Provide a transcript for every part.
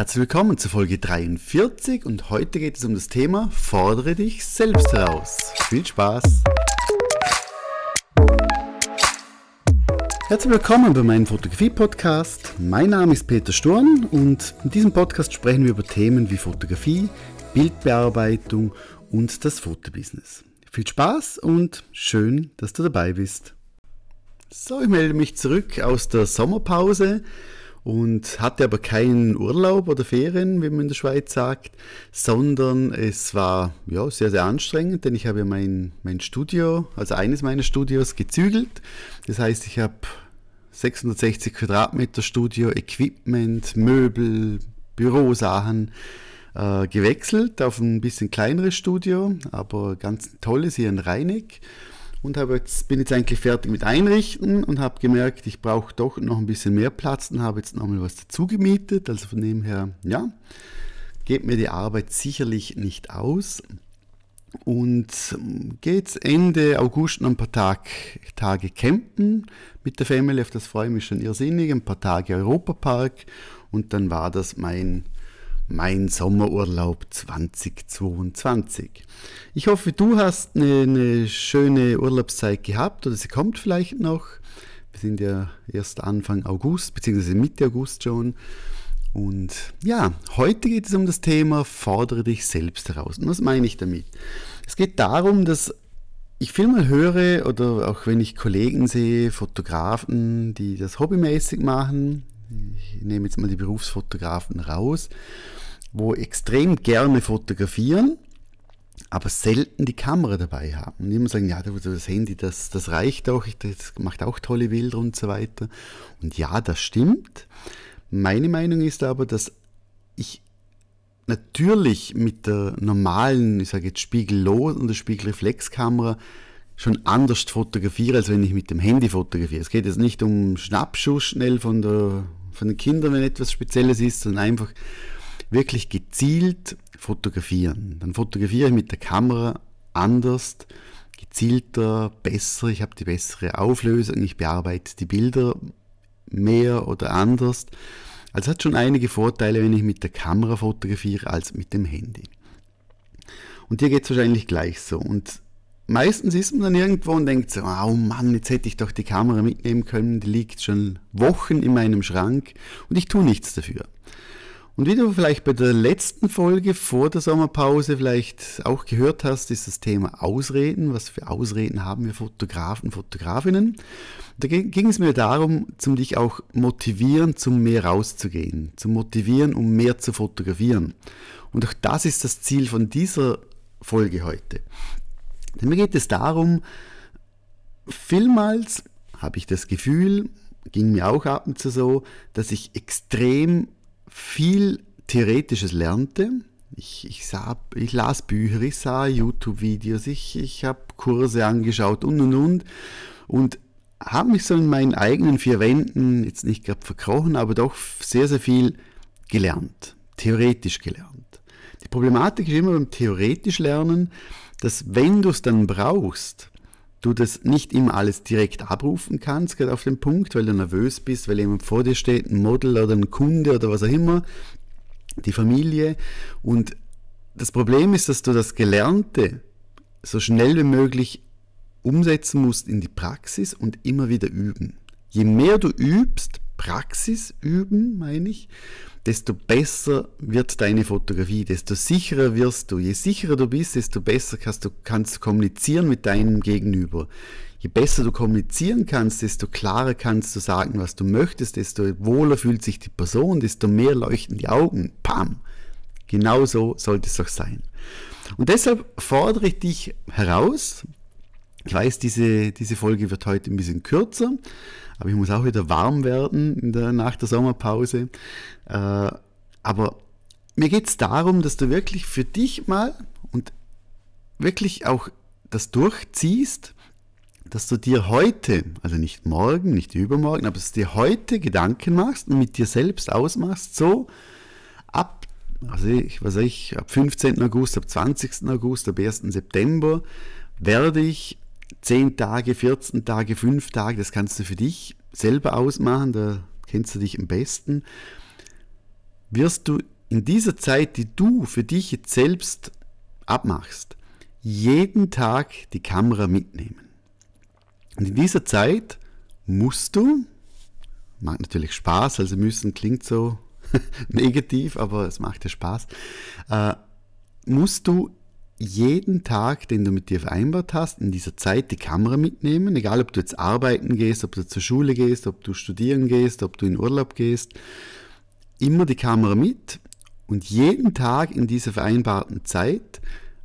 Herzlich willkommen zur Folge 43 und heute geht es um das Thema Fordere dich selbst heraus. Viel Spaß! Herzlich willkommen bei meinem Fotografie-Podcast. Mein Name ist Peter Sturm und in diesem Podcast sprechen wir über Themen wie Fotografie, Bildbearbeitung und das Fotobusiness. Viel Spaß und schön, dass du dabei bist. So, ich melde mich zurück aus der Sommerpause und hatte aber keinen Urlaub oder Ferien, wie man in der Schweiz sagt, sondern es war ja, sehr, sehr anstrengend, denn ich habe mein, mein Studio, also eines meiner Studios, gezügelt. Das heißt, ich habe 660 Quadratmeter Studio, Equipment, Möbel, Bürosachen äh, gewechselt auf ein bisschen kleineres Studio, aber ganz tolles hier in Rheineck und habe jetzt, bin jetzt eigentlich fertig mit Einrichten und habe gemerkt, ich brauche doch noch ein bisschen mehr Platz und habe jetzt nochmal was dazu gemietet. Also von dem her, ja, geht mir die Arbeit sicherlich nicht aus. Und ähm, jetzt Ende August noch ein paar Tag, Tage campen mit der Family, auf das freue ich mich schon irrsinnig, ein paar Tage Europapark und dann war das mein mein Sommerurlaub 2022. Ich hoffe, du hast eine, eine, schöne Urlaubszeit gehabt oder sie kommt vielleicht noch. Wir sind ja erst Anfang August, beziehungsweise Mitte August schon. Und ja, heute geht es um das Thema Fordere dich selbst heraus. Und was meine ich damit? Es geht darum, dass ich viel mal höre oder auch wenn ich Kollegen sehe, Fotografen, die das hobbymäßig machen, ich nehme jetzt mal die Berufsfotografen raus, wo extrem gerne fotografieren, aber selten die Kamera dabei haben. Und immer sagen, ja, das Handy, das, das reicht auch, das macht auch tolle Bilder und so weiter. Und ja, das stimmt. Meine Meinung ist aber, dass ich natürlich mit der normalen, ich sage jetzt spiegellos und der Spiegelreflexkamera schon anders fotografiere, als wenn ich mit dem Handy fotografiere. Es geht jetzt nicht um Schnappschuss schnell von, der, von den Kindern, wenn etwas Spezielles ist, sondern einfach wirklich gezielt fotografieren. Dann fotografiere ich mit der Kamera anders, gezielter, besser, ich habe die bessere Auflösung, ich bearbeite die Bilder mehr oder anders. Also hat schon einige Vorteile, wenn ich mit der Kamera fotografiere, als mit dem Handy. Und hier geht es wahrscheinlich gleich so. Und meistens ist man dann irgendwo und denkt so, oh Mann, jetzt hätte ich doch die Kamera mitnehmen können, die liegt schon Wochen in meinem Schrank und ich tue nichts dafür. Und wie du vielleicht bei der letzten Folge vor der Sommerpause vielleicht auch gehört hast, ist das Thema Ausreden. Was für Ausreden haben wir Fotografen, Fotografinnen? Da ging es mir darum, zum dich auch motivieren, zum mehr rauszugehen, zu motivieren, um mehr zu fotografieren. Und auch das ist das Ziel von dieser Folge heute. Denn mir geht es darum, vielmals habe ich das Gefühl, ging mir auch ab und zu so, dass ich extrem viel Theoretisches lernte. Ich, ich, sah, ich las Bücher, ich sah YouTube-Videos, ich, ich habe Kurse angeschaut und und und. Und habe mich so in meinen eigenen vier Wänden, jetzt nicht gerade verkrochen, aber doch sehr, sehr viel gelernt, theoretisch gelernt. Die Problematik ist immer beim theoretisch Lernen, dass wenn du es dann brauchst, du das nicht immer alles direkt abrufen kannst, gerade auf den Punkt, weil du nervös bist, weil jemand vor dir steht, ein Model oder ein Kunde oder was auch immer, die Familie. Und das Problem ist, dass du das Gelernte so schnell wie möglich umsetzen musst in die Praxis und immer wieder üben. Je mehr du übst, Praxis üben, meine ich, desto besser wird deine Fotografie, desto sicherer wirst du. Je sicherer du bist, desto besser kannst du kannst kommunizieren mit deinem Gegenüber. Je besser du kommunizieren kannst, desto klarer kannst du sagen, was du möchtest, desto wohler fühlt sich die Person, desto mehr leuchten die Augen. Pam! Genau so sollte es doch sein. Und deshalb fordere ich dich heraus. Ich weiß, diese, diese Folge wird heute ein bisschen kürzer, aber ich muss auch wieder warm werden der, nach der Sommerpause. Äh, aber mir geht es darum, dass du wirklich für dich mal und wirklich auch das durchziehst, dass du dir heute, also nicht morgen, nicht übermorgen, aber dass du dir heute Gedanken machst und mit dir selbst ausmachst, so ab, also ich weiß ich, ab 15. August, ab 20. August, ab 1. September werde ich 10 Tage, 14 Tage, 5 Tage, das kannst du für dich selber ausmachen, da kennst du dich am besten, wirst du in dieser Zeit, die du für dich jetzt selbst abmachst, jeden Tag die Kamera mitnehmen. Und in dieser Zeit musst du, macht natürlich Spaß, also müssen klingt so negativ, aber es macht ja Spaß, äh, musst du jeden Tag, den du mit dir vereinbart hast, in dieser Zeit die Kamera mitnehmen, egal ob du jetzt arbeiten gehst, ob du zur Schule gehst, ob du studieren gehst, ob du in Urlaub gehst, immer die Kamera mit und jeden Tag in dieser vereinbarten Zeit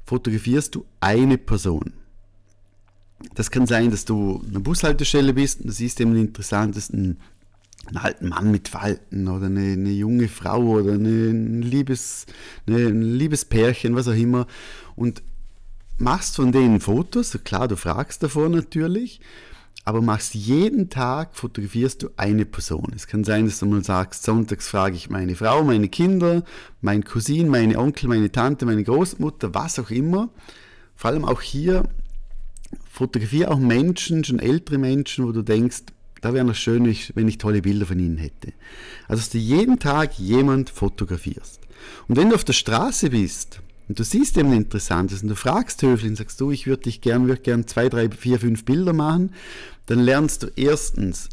fotografierst du eine Person. Das kann sein, dass du an einer Bushaltestelle bist und du siehst eben den interessantesten einen alten Mann mit Falten oder eine, eine junge Frau oder eine, ein, Liebes, eine, ein liebes Pärchen, was auch immer. Und machst von denen Fotos, klar, du fragst davor natürlich, aber machst jeden Tag, fotografierst du eine Person. Es kann sein, dass du mal sagst, sonntags frage ich meine Frau, meine Kinder, mein Cousin, meine Onkel, meine Tante, meine Großmutter, was auch immer. Vor allem auch hier, fotografiere auch Menschen, schon ältere Menschen, wo du denkst, da wäre es schön, wenn ich tolle Bilder von ihnen hätte. Also, dass du jeden Tag jemand fotografierst. Und wenn du auf der Straße bist und du siehst eben Interessantes und du fragst höflich und sagst du, ich würde dich gern, würde gern zwei, drei, vier, fünf Bilder machen, dann lernst du erstens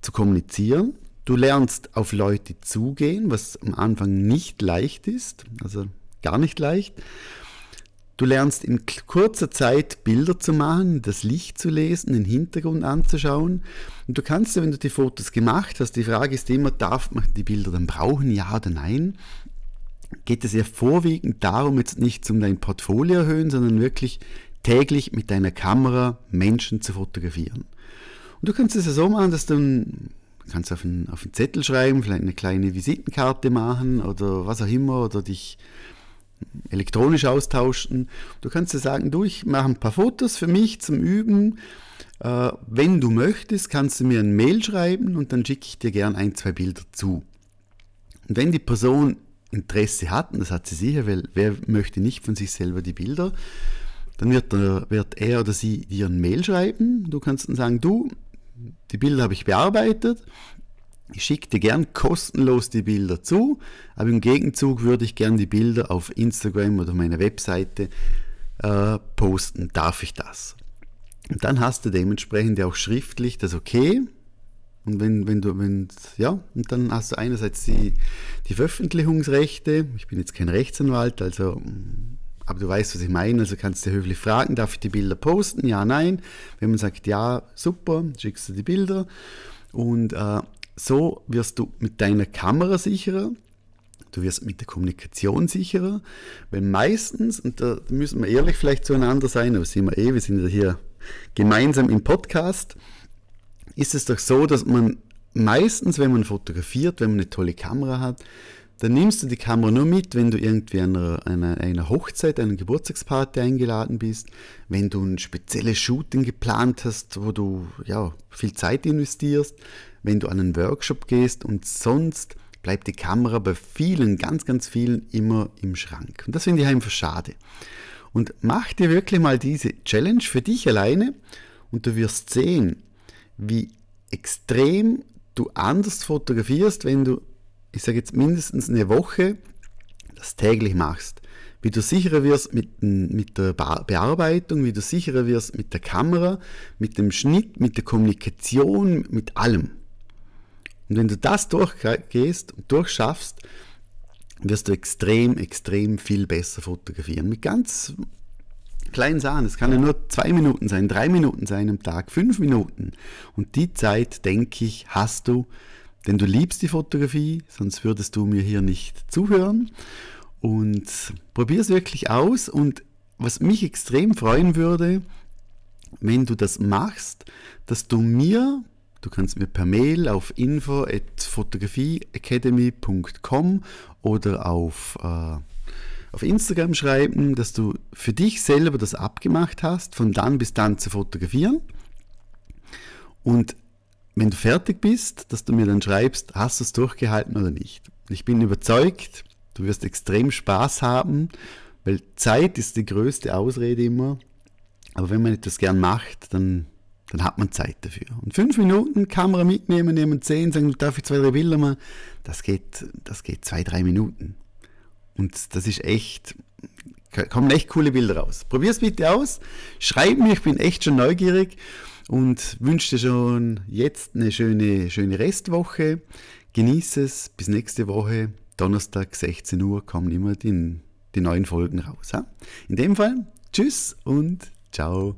zu kommunizieren. Du lernst auf Leute zugehen, was am Anfang nicht leicht ist, also gar nicht leicht. Du lernst in kurzer Zeit Bilder zu machen, das Licht zu lesen, den Hintergrund anzuschauen. Und du kannst, wenn du die Fotos gemacht hast, die Frage ist immer, darf man die Bilder dann brauchen, ja oder nein? Geht es ja vorwiegend darum, jetzt nicht um dein Portfolio erhöhen, sondern wirklich täglich mit deiner Kamera Menschen zu fotografieren. Und du kannst es ja so machen, dass du kannst auf einen, auf einen Zettel schreiben, vielleicht eine kleine Visitenkarte machen oder was auch immer oder dich elektronisch austauschen. Du kannst dir sagen, du, ich mache ein paar Fotos für mich zum Üben. Äh, wenn du möchtest, kannst du mir ein Mail schreiben und dann schicke ich dir gern ein, zwei Bilder zu. Und wenn die Person Interesse hat, und das hat sie sicher, weil wer möchte nicht von sich selber die Bilder, dann wird er, wird er oder sie dir ein Mail schreiben. Du kannst dann sagen, du, die Bilder habe ich bearbeitet, ich schicke dir gern kostenlos die Bilder zu, aber im Gegenzug würde ich gern die Bilder auf Instagram oder meiner Webseite äh, posten. Darf ich das? Und dann hast du dementsprechend auch schriftlich das Okay. Und wenn, wenn du, wenn, ja, und dann hast du einerseits die, die Veröffentlichungsrechte. Ich bin jetzt kein Rechtsanwalt, also, aber du weißt, was ich meine. Also kannst du höflich fragen, darf ich die Bilder posten? Ja, nein. Wenn man sagt, ja, super, schickst du die Bilder. Und äh, so wirst du mit deiner Kamera sicherer, du wirst mit der Kommunikation sicherer, weil meistens, und da müssen wir ehrlich vielleicht zueinander sein, aber sind wir eh, wir sind ja hier gemeinsam im Podcast, ist es doch so, dass man meistens, wenn man fotografiert, wenn man eine tolle Kamera hat, dann nimmst du die Kamera nur mit, wenn du irgendwie einer, einer, einer Hochzeit, einer Geburtstagsparty eingeladen bist, wenn du ein spezielles Shooting geplant hast, wo du ja, viel Zeit investierst, wenn du an einen Workshop gehst und sonst bleibt die Kamera bei vielen, ganz, ganz vielen immer im Schrank. Und das finde ich einfach schade. Und mach dir wirklich mal diese Challenge für dich alleine und du wirst sehen, wie extrem du anders fotografierst, wenn du, ich sage jetzt mindestens eine Woche, das täglich machst. Wie du sicherer wirst mit, mit der Bearbeitung, wie du sicherer wirst mit der Kamera, mit dem Schnitt, mit der Kommunikation, mit allem. Und wenn du das durchgehst und durchschaffst, wirst du extrem, extrem viel besser fotografieren. Mit ganz kleinen Sachen. Es kann ja nur zwei Minuten sein, drei Minuten sein am Tag, fünf Minuten. Und die Zeit, denke ich, hast du, denn du liebst die Fotografie, sonst würdest du mir hier nicht zuhören. Und probier es wirklich aus. Und was mich extrem freuen würde, wenn du das machst, dass du mir Du kannst mir per Mail auf info.fotografieacademy.com oder auf, äh, auf Instagram schreiben, dass du für dich selber das abgemacht hast, von dann bis dann zu fotografieren. Und wenn du fertig bist, dass du mir dann schreibst, hast du es durchgehalten oder nicht. Ich bin überzeugt, du wirst extrem Spaß haben, weil Zeit ist die größte Ausrede immer. Aber wenn man etwas gern macht, dann dann hat man Zeit dafür. Und fünf Minuten Kamera mitnehmen, nehmen zehn, sagen, darf ich zwei, drei Bilder machen, das geht, das geht zwei, drei Minuten. Und das ist echt, kommen echt coole Bilder raus. Probier es bitte aus, schreib mir, ich bin echt schon neugierig und wünsche dir schon jetzt eine schöne, schöne Restwoche. Genieße es, bis nächste Woche, Donnerstag 16 Uhr kommen immer die, die neuen Folgen raus. In dem Fall, tschüss und ciao.